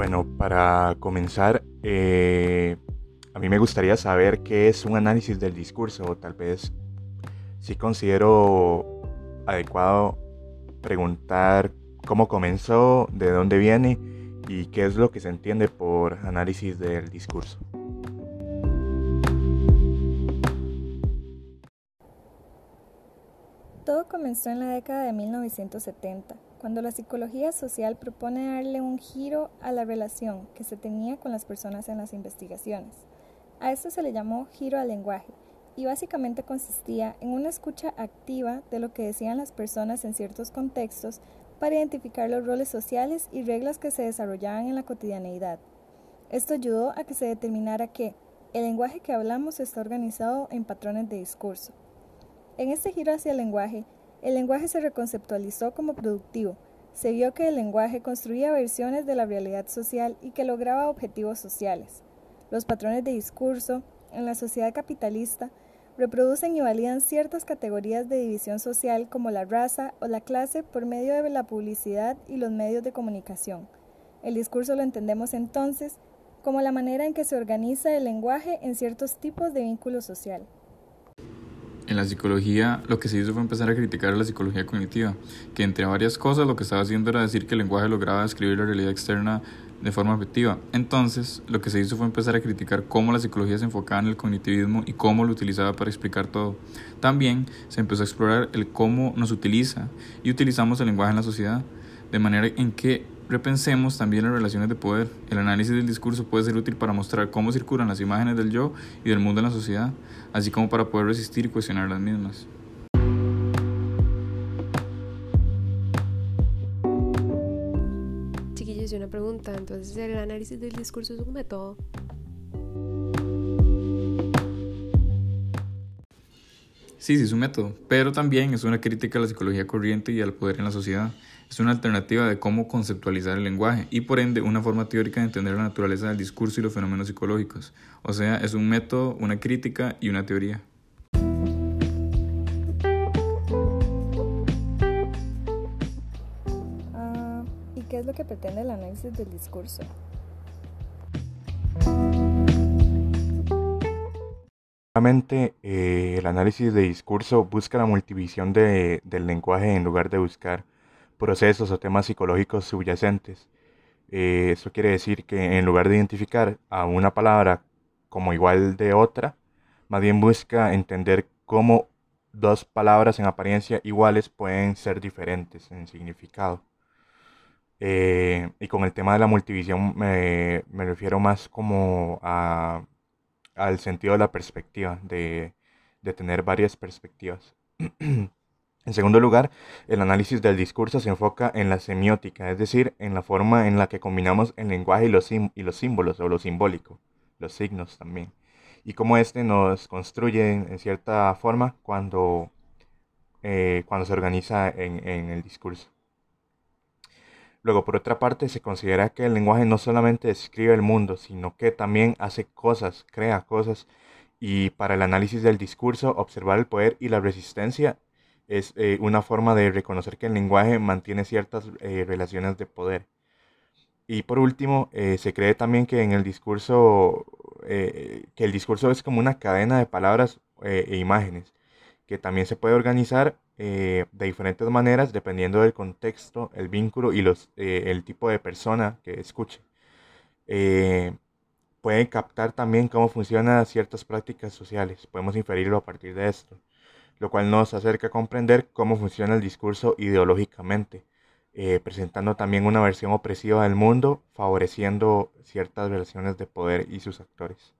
Bueno, para comenzar, eh, a mí me gustaría saber qué es un análisis del discurso o tal vez si considero adecuado preguntar cómo comenzó, de dónde viene y qué es lo que se entiende por análisis del discurso. Todo comenzó en la década de 1970, cuando la psicología social propone darle un giro a la relación que se tenía con las personas en las investigaciones. A esto se le llamó giro al lenguaje y básicamente consistía en una escucha activa de lo que decían las personas en ciertos contextos para identificar los roles sociales y reglas que se desarrollaban en la cotidianeidad. Esto ayudó a que se determinara que el lenguaje que hablamos está organizado en patrones de discurso. En este giro hacia el lenguaje, el lenguaje se reconceptualizó como productivo. Se vio que el lenguaje construía versiones de la realidad social y que lograba objetivos sociales. Los patrones de discurso, en la sociedad capitalista, reproducen y validan ciertas categorías de división social como la raza o la clase por medio de la publicidad y los medios de comunicación. El discurso lo entendemos entonces como la manera en que se organiza el lenguaje en ciertos tipos de vínculo social. En la psicología lo que se hizo fue empezar a criticar a la psicología cognitiva, que entre varias cosas lo que estaba haciendo era decir que el lenguaje lograba describir la realidad externa de forma objetiva. Entonces, lo que se hizo fue empezar a criticar cómo la psicología se enfocaba en el cognitivismo y cómo lo utilizaba para explicar todo. También se empezó a explorar el cómo nos utiliza y utilizamos el lenguaje en la sociedad, de manera en que repensemos también las relaciones de poder. El análisis del discurso puede ser útil para mostrar cómo circulan las imágenes del yo y del mundo en la sociedad, así como para poder resistir y cuestionar las mismas. una pregunta. Entonces, el análisis del discurso es un método. Sí, sí, es un método, pero también es una crítica a la psicología corriente y al poder en la sociedad. Es una alternativa de cómo conceptualizar el lenguaje y por ende una forma teórica de entender la naturaleza del discurso y los fenómenos psicológicos. O sea, es un método, una crítica y una teoría. ¿Qué es lo que pretende el análisis del discurso? Eh, el análisis de discurso busca la multivisión del lenguaje en lugar de buscar procesos o temas psicológicos subyacentes. Eh, eso quiere decir que en lugar de identificar a una palabra como igual de otra, más bien busca entender cómo dos palabras en apariencia iguales pueden ser diferentes en significado. Eh, y con el tema de la multivisión me, me refiero más como a, al sentido de la perspectiva, de, de tener varias perspectivas. En segundo lugar, el análisis del discurso se enfoca en la semiótica, es decir, en la forma en la que combinamos el lenguaje y los, y los símbolos o lo simbólico, los signos también, y cómo éste nos construye en, cierta forma cuando, eh, cuando se organiza en, en el discurso. Luego, por otra parte, se considera que el lenguaje no solamente describe el mundo, sino que también hace cosas, crea cosas. Y para el análisis del discurso, observar el poder y la resistencia es eh, una forma de reconocer que el lenguaje mantiene ciertas eh, relaciones de poder. Y por último, eh, se cree también que en el discurso, que el discurso es como una cadena de palabras e imágenes, que también se puede organizar de diferentes maneras dependiendo del contexto, el vínculo y los, el tipo de persona que escuche. Pueden captar también cómo funcionan ciertas prácticas sociales, podemos inferirlo a partir de esto, lo cual nos acerca a comprender cómo funciona el discurso ideológicamente, presentando también una versión opresiva del mundo, favoreciendo ciertas versiones de poder y sus actores.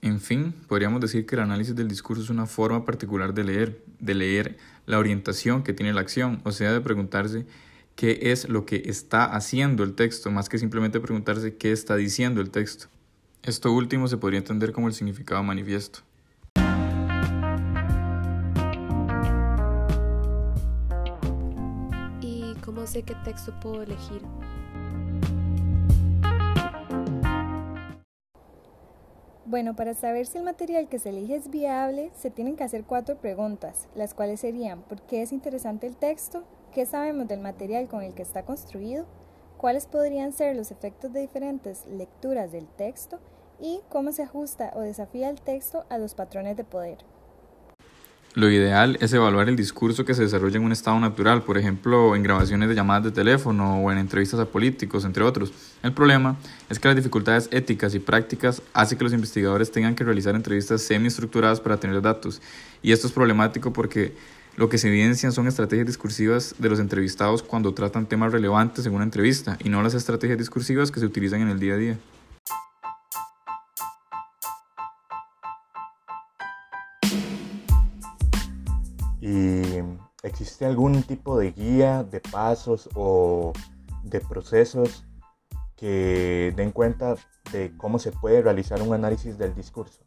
En fin, podríamos decir que el análisis del discurso es una forma particular de leer, de leer la orientación que tiene la acción, o sea, de preguntarse qué es lo que está haciendo el texto, más que simplemente preguntarse qué está diciendo el texto. Esto último se podría entender como el significado manifiesto. ¿Y cómo sé qué texto puedo elegir? Bueno, para saber si el material que se elige es viable, se tienen que hacer cuatro preguntas, las cuales serían ¿por qué es interesante el texto? ¿Qué sabemos del material con el que está construido? cuáles podrían ser los efectos de diferentes lecturas del texto y cómo se ajusta o desafía el texto a los patrones de poder. Lo ideal es evaluar el discurso que se desarrolla en un estado natural, por ejemplo, en grabaciones de llamadas de teléfono o en entrevistas a políticos, entre otros. El problema es que las dificultades éticas y prácticas hacen que los investigadores tengan que realizar entrevistas semi-estructuradas para tener datos. Y esto es problemático porque lo que se evidencian son estrategias discursivas de los entrevistados cuando tratan temas relevantes en una entrevista y no las estrategias discursivas que se utilizan en el día a día. ¿Y existe algún tipo de guía, de pasos o de procesos que den cuenta de cómo se puede realizar un análisis del discurso?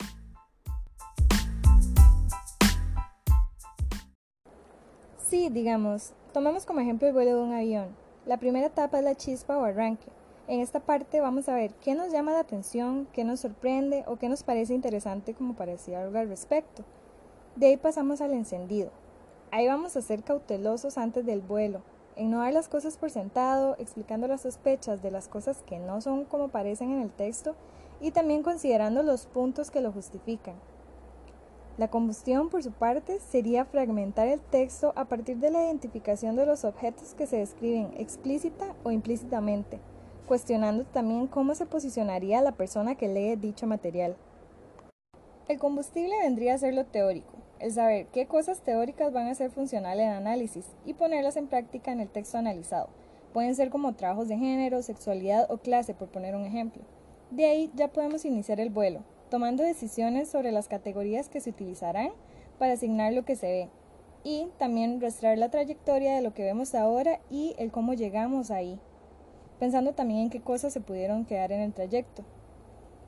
Sí, digamos, tomemos como ejemplo el vuelo de un avión. La primera etapa es la chispa o arranque. En esta parte vamos a ver qué nos llama la atención, qué nos sorprende o qué nos parece interesante como para decir algo al respecto. De ahí pasamos al encendido, Ahí vamos a ser cautelosos antes del vuelo, en no dar las cosas por sentado, explicando las sospechas de las cosas que no son como parecen en el texto y también considerando los puntos que lo justifican. La combustión, por su parte, sería fragmentar el texto a partir de la identificación de los objetos que se describen explícita o implícitamente, cuestionando también cómo se posicionaría la persona que lee dicho material. El combustible vendría a ser lo teórico, el saber qué cosas teóricas van a ser funcionales en análisis y ponerlas en práctica en el texto analizado. Pueden ser como trabajos de género, sexualidad o clase, por poner un ejemplo. De ahí ya podemos iniciar el vuelo, tomando decisiones sobre las categorías que se utilizarán para asignar lo que se ve y también rastrear la trayectoria de lo que vemos ahora y el cómo llegamos ahí, pensando también en qué cosas se pudieron quedar en el trayecto.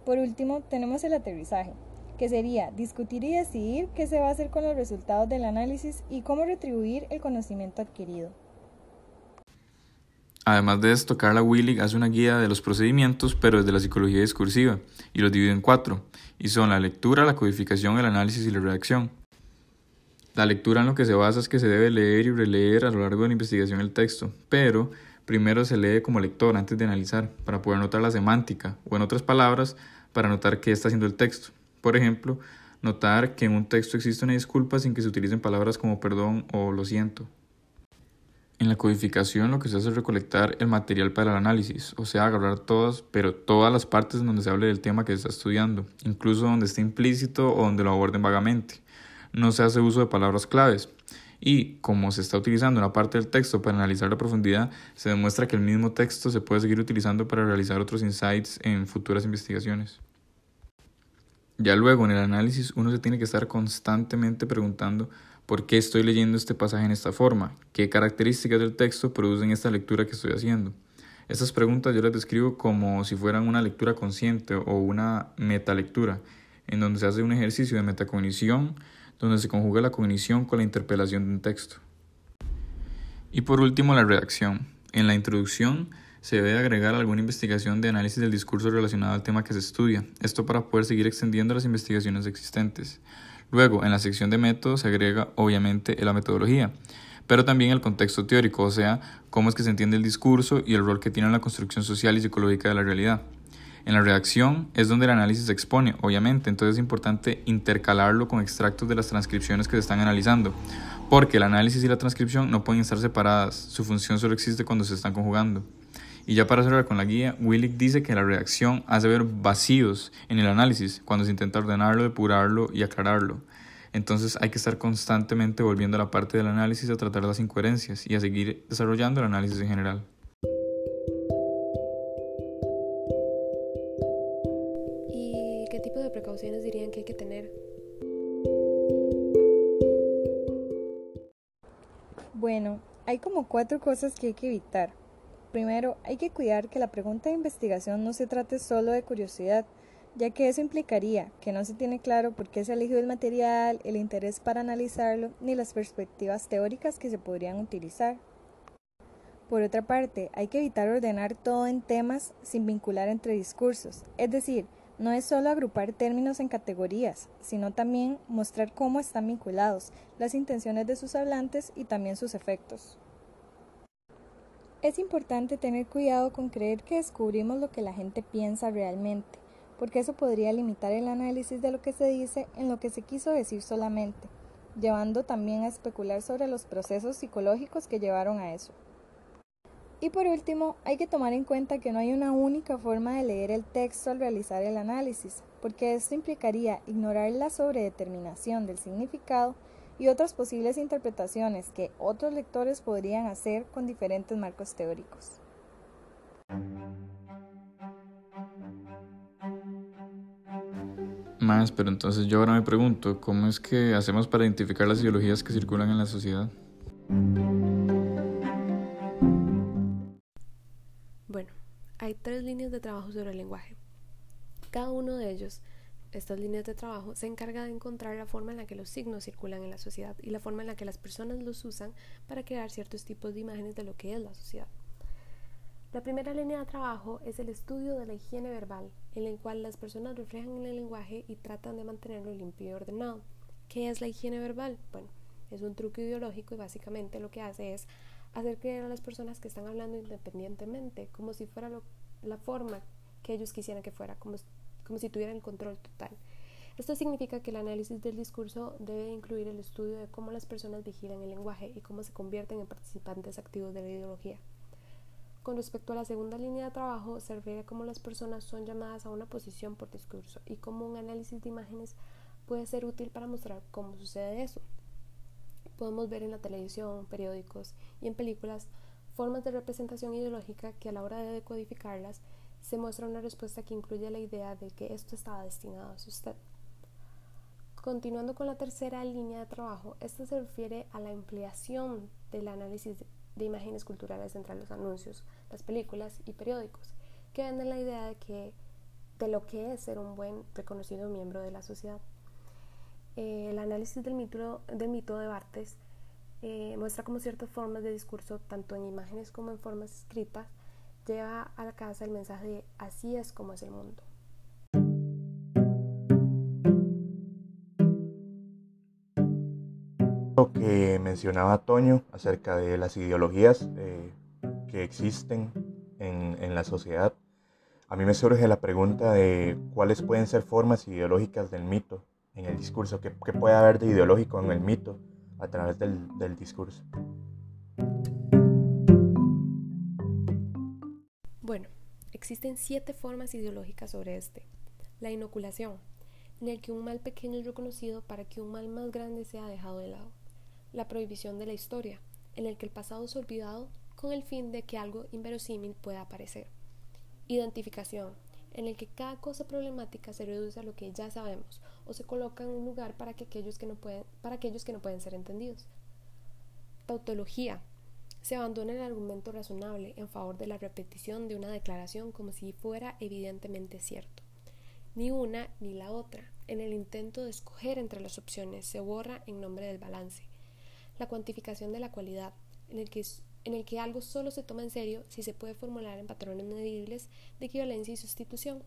Por último, tenemos el aterrizaje, que sería discutir y decidir qué se va a hacer con los resultados del análisis y cómo retribuir el conocimiento adquirido. Además de esto, Carla Willig hace una guía de los procedimientos, pero desde la psicología discursiva, y los divide en cuatro, y son la lectura, la codificación, el análisis y la redacción. La lectura en lo que se basa es que se debe leer y releer a lo largo de la investigación el texto, pero primero se lee como lector antes de analizar, para poder notar la semántica, o en otras palabras, para notar qué está haciendo el texto. Por ejemplo, notar que en un texto existe una disculpa sin que se utilicen palabras como perdón o lo siento. En la codificación lo que se hace es recolectar el material para el análisis, o sea, agarrar todas, pero todas las partes donde se hable del tema que se está estudiando, incluso donde esté implícito o donde lo aborden vagamente. No se hace uso de palabras claves. Y como se está utilizando una parte del texto para analizar la profundidad, se demuestra que el mismo texto se puede seguir utilizando para realizar otros insights en futuras investigaciones. Ya luego en el análisis uno se tiene que estar constantemente preguntando por qué estoy leyendo este pasaje en esta forma, qué características del texto producen esta lectura que estoy haciendo. Estas preguntas yo las describo como si fueran una lectura consciente o una metalectura, en donde se hace un ejercicio de metacognición, donde se conjuga la cognición con la interpelación de un texto. Y por último, la redacción. En la introducción se debe agregar alguna investigación de análisis del discurso relacionado al tema que se estudia, esto para poder seguir extendiendo las investigaciones existentes. Luego, en la sección de métodos se agrega obviamente la metodología, pero también el contexto teórico, o sea, cómo es que se entiende el discurso y el rol que tiene en la construcción social y psicológica de la realidad. En la redacción es donde el análisis se expone, obviamente, entonces es importante intercalarlo con extractos de las transcripciones que se están analizando, porque el análisis y la transcripción no pueden estar separadas, su función solo existe cuando se están conjugando. Y ya para cerrar con la guía, Willick dice que la redacción hace ver vacíos en el análisis cuando se intenta ordenarlo, depurarlo y aclararlo. Entonces hay que estar constantemente volviendo a la parte del análisis a tratar las incoherencias y a seguir desarrollando el análisis en general. ¿Y qué tipo de precauciones dirían que hay que tener? Bueno, hay como cuatro cosas que hay que evitar. Primero, hay que cuidar que la pregunta de investigación no se trate solo de curiosidad, ya que eso implicaría que no se tiene claro por qué se elegido el material, el interés para analizarlo, ni las perspectivas teóricas que se podrían utilizar. Por otra parte, hay que evitar ordenar todo en temas sin vincular entre discursos, es decir, no es solo agrupar términos en categorías, sino también mostrar cómo están vinculados, las intenciones de sus hablantes y también sus efectos. Es importante tener cuidado con creer que descubrimos lo que la gente piensa realmente, porque eso podría limitar el análisis de lo que se dice en lo que se quiso decir solamente, llevando también a especular sobre los procesos psicológicos que llevaron a eso. Y por último, hay que tomar en cuenta que no hay una única forma de leer el texto al realizar el análisis, porque esto implicaría ignorar la sobredeterminación del significado y otras posibles interpretaciones que otros lectores podrían hacer con diferentes marcos teóricos. Más, pero entonces yo ahora me pregunto, ¿cómo es que hacemos para identificar las ideologías que circulan en la sociedad? Bueno, hay tres líneas de trabajo sobre el lenguaje. Cada uno de ellos estas líneas de trabajo se encarga de encontrar la forma en la que los signos circulan en la sociedad y la forma en la que las personas los usan para crear ciertos tipos de imágenes de lo que es la sociedad. La primera línea de trabajo es el estudio de la higiene verbal, en el cual las personas reflejan en el lenguaje y tratan de mantenerlo limpio y ordenado. ¿Qué es la higiene verbal? Bueno, es un truco ideológico y básicamente lo que hace es hacer creer a las personas que están hablando independientemente, como si fuera la forma que ellos quisieran que fuera, como como si tuvieran control total. Esto significa que el análisis del discurso debe incluir el estudio de cómo las personas vigilan el lenguaje y cómo se convierten en participantes activos de la ideología. Con respecto a la segunda línea de trabajo, se refiere a cómo las personas son llamadas a una posición por discurso y cómo un análisis de imágenes puede ser útil para mostrar cómo sucede eso. Podemos ver en la televisión, periódicos y en películas formas de representación ideológica que a la hora de decodificarlas se muestra una respuesta que incluye la idea de que esto estaba destinado a usted. Continuando con la tercera línea de trabajo, esta se refiere a la ampliación del análisis de imágenes culturales entre los anuncios, las películas y periódicos, que venden la idea de, que, de lo que es ser un buen reconocido miembro de la sociedad. Eh, el análisis del mito, de Bartes eh, muestra como ciertas formas de discurso, tanto en imágenes como en formas escritas, lleva a la casa el mensaje de así es como es el mundo. Lo que mencionaba Toño acerca de las ideologías eh, que existen en, en la sociedad, a mí me surge la pregunta de cuáles pueden ser formas ideológicas del mito en el discurso, qué, qué puede haber de ideológico en el mito a través del, del discurso. Existen siete formas ideológicas sobre este. La inoculación, en el que un mal pequeño es reconocido para que un mal más grande sea dejado de lado. La prohibición de la historia, en el que el pasado es olvidado con el fin de que algo inverosímil pueda aparecer. Identificación, en el que cada cosa problemática se reduce a lo que ya sabemos o se coloca en un lugar para, que aquellos, que no pueden, para aquellos que no pueden ser entendidos. Tautología, se abandona el argumento razonable en favor de la repetición de una declaración como si fuera evidentemente cierto. Ni una ni la otra. En el intento de escoger entre las opciones se borra en nombre del balance. La cuantificación de la cualidad, en el que, en el que algo solo se toma en serio si se puede formular en patrones medibles de equivalencia y sustitución.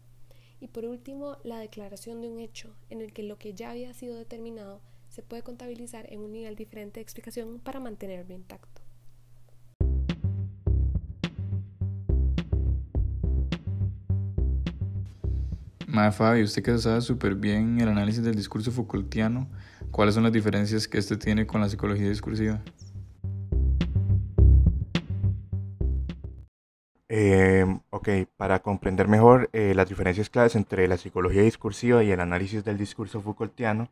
Y por último, la declaración de un hecho, en el que lo que ya había sido determinado se puede contabilizar en un nivel diferente de explicación para mantenerlo intacto. Mae Fabi, usted que sabe súper bien el análisis del discurso Foucaultiano, ¿cuáles son las diferencias que este tiene con la psicología discursiva? Eh, ok, para comprender mejor eh, las diferencias claves entre la psicología discursiva y el análisis del discurso Foucaultiano,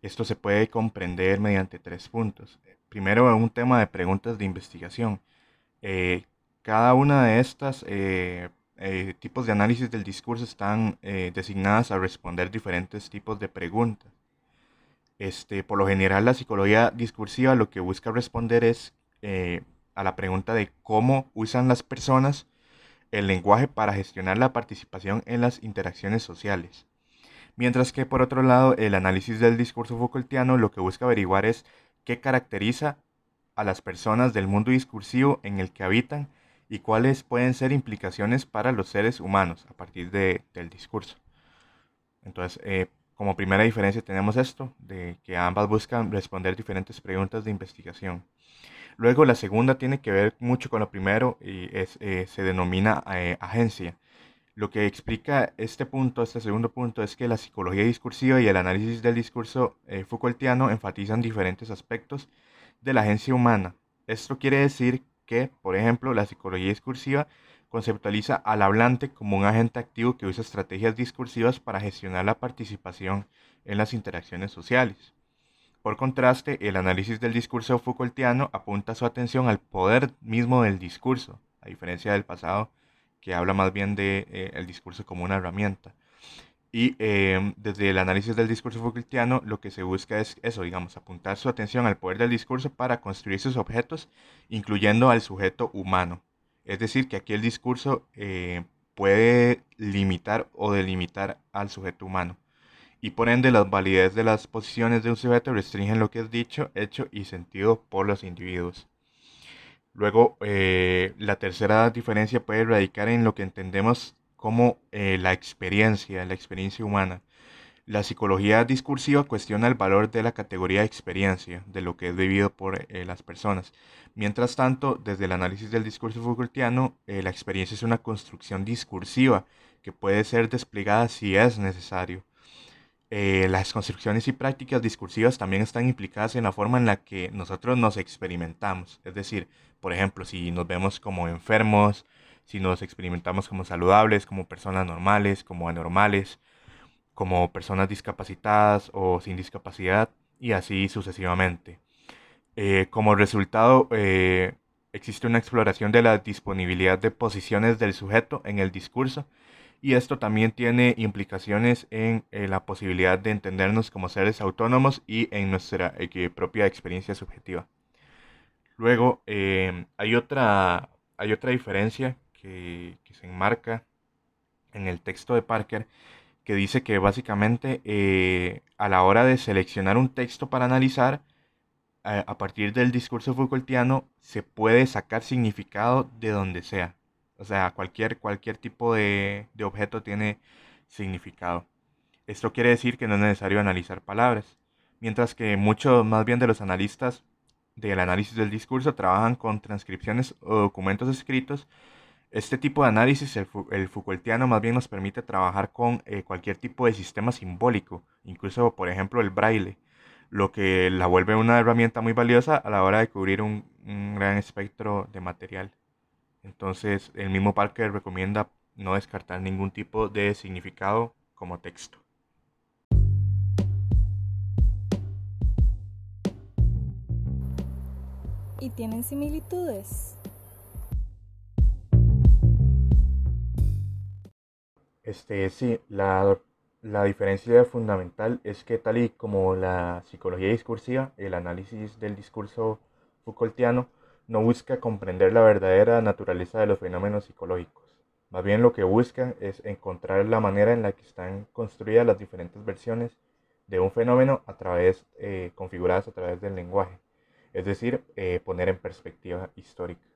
esto se puede comprender mediante tres puntos. Primero, un tema de preguntas de investigación. Eh, cada una de estas eh, tipos de análisis del discurso están eh, designadas a responder diferentes tipos de preguntas. Este, por lo general, la psicología discursiva lo que busca responder es eh, a la pregunta de cómo usan las personas el lenguaje para gestionar la participación en las interacciones sociales. Mientras que, por otro lado, el análisis del discurso Foucaultiano lo que busca averiguar es qué caracteriza a las personas del mundo discursivo en el que habitan y cuáles pueden ser implicaciones para los seres humanos a partir de, del discurso. Entonces, eh, como primera diferencia tenemos esto, de que ambas buscan responder diferentes preguntas de investigación. Luego la segunda tiene que ver mucho con lo primero y es, eh, se denomina eh, agencia. Lo que explica este punto, este segundo punto, es que la psicología discursiva y el análisis del discurso Foucaultiano enfatizan diferentes aspectos de la agencia humana. Esto quiere decir que, por ejemplo, la psicología discursiva conceptualiza al hablante como un agente activo que usa estrategias discursivas para gestionar la participación en las interacciones sociales. Por contraste, el análisis del discurso Foucaultiano apunta su atención al poder mismo del discurso, a diferencia del pasado que habla más bien de eh, discurso como una herramienta. Y em, desde el análisis del discurso Foucaultiano lo que se busca es eso, digamos, apuntar su atención al poder del discurso para construir sus objetos, incluyendo al sujeto humano. Es decir, que aquí el discurso eh, puede limitar o delimitar al sujeto humano y por ende las validez de las posiciones de un sujeto restringen lo que es dicho, hecho y sentido por los individuos. Luego, eh, la tercera diferencia puede radicar en lo que entendemos como eh, la experiencia, la experiencia humana. La psicología discursiva cuestiona el valor de la categoría de experiencia, de lo que es vivido por eh, las personas. Mientras tanto, desde el análisis del discurso Foucaultiano, la experiencia es una construcción discursiva que puede ser desplegada si es necesario. Eh, las construcciones y prácticas discursivas también están implicadas en la forma en la que nosotros nos experimentamos. Es decir, por ejemplo, si nos vemos como enfermos, si nos experimentamos como saludables, como personas normales, como anormales, como personas discapacitadas o sin discapacidad, y así sucesivamente. Eh, como resultado, eh, existe una exploración de la disponibilidad de posiciones del sujeto en el discurso y esto también tiene implicaciones en eh, la posibilidad de entendernos como seres autónomos y en nuestra eh, propia experiencia subjetiva. Luego, em, hay, otra, hay otra diferencia que, se enmarca en el texto de Parker que dice que básicamente eh, a la hora de seleccionar un texto para analizar, a partir del discurso Foucaultiano se puede sacar significado de donde sea. O sea, cualquier, cualquier tipo de, de objeto tiene significado. Esto quiere decir que no es necesario analizar palabras, mientras que muchos más bien de los analistas del análisis del discurso trabajan con transcripciones o documentos escritos. Este tipo de análisis, el, el Foucaultiano, más bien nos permite trabajar con eh, cualquier tipo de sistema simbólico, incluso por ejemplo el braille, lo que la vuelve una herramienta muy valiosa a la hora de cubrir un, un gran espectro de material. Entonces, el mismo Parker recomienda no descartar ningún tipo de significado como texto. ¿Y tienen similitudes? Este, sí, la, la diferencia fundamental es que tal y como la psicología discursiva, el análisis del discurso Foucaultiano, no busca comprender la verdadera naturaleza de los fenómenos psicológicos. Más bien lo que busca es encontrar la manera en la que están construidas las diferentes versiones de un fenómeno a través, eh, configuradas a través del lenguaje, es decir, eh, poner en perspectiva histórica.